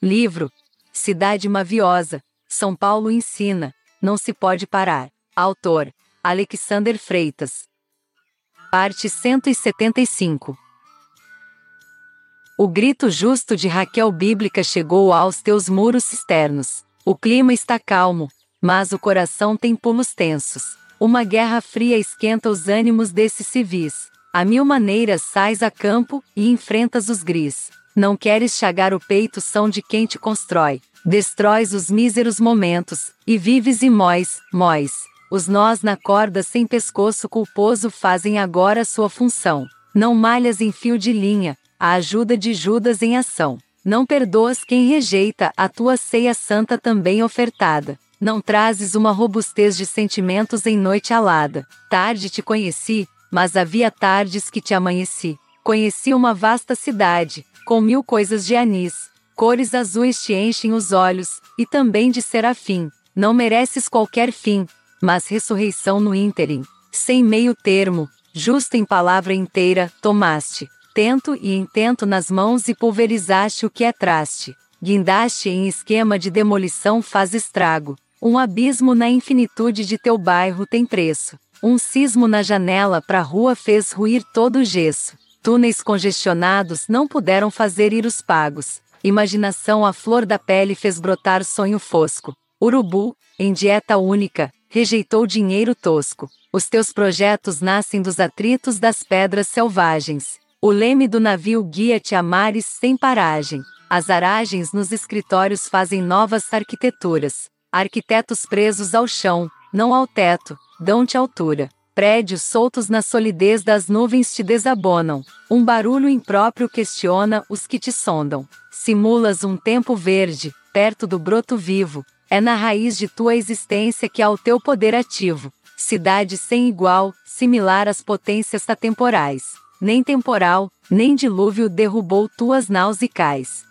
Livro Cidade Maviosa, São Paulo ensina, não se pode parar. Autor Alexander Freitas. Parte 175 O grito justo de Raquel bíblica chegou aos teus muros cisternos. O clima está calmo, mas o coração tem pulos tensos. Uma guerra fria esquenta os ânimos desses civis. A mil maneiras sais a campo e enfrentas os gris. Não queres chagar o peito são de quem te constrói. Destróis os míseros momentos, e vives e móis, móis. Os nós na corda sem pescoço culposo fazem agora sua função. Não malhas em fio de linha, a ajuda de Judas em ação. Não perdoas quem rejeita a tua ceia santa também ofertada. Não trazes uma robustez de sentimentos em noite alada. Tarde te conheci, mas havia tardes que te amanheci. Conheci uma vasta cidade, com mil coisas de anis. Cores azuis te enchem os olhos, e também de serafim. Não mereces qualquer fim, mas ressurreição no ínterim. Sem meio termo, justo em palavra inteira, tomaste. Tento e intento nas mãos e pulverizaste o que é traste. Guindaste em esquema de demolição faz estrago. Um abismo na infinitude de teu bairro tem preço. Um sismo na janela pra rua fez ruir todo o gesso. Túneis congestionados não puderam fazer ir os pagos. Imaginação à flor da pele fez brotar sonho fosco. Urubu, em dieta única, rejeitou dinheiro tosco. Os teus projetos nascem dos atritos das pedras selvagens. O leme do navio guia-te a mares sem paragem. As aragens nos escritórios fazem novas arquiteturas. Arquitetos presos ao chão, não ao teto, dão-te altura. Prédios soltos na solidez das nuvens te desabonam. Um barulho impróprio questiona os que te sondam. Simulas um tempo verde, perto do broto vivo. É na raiz de tua existência que há o teu poder ativo. Cidade sem igual, similar às potências atemporais. Nem temporal, nem dilúvio derrubou tuas naus e cais.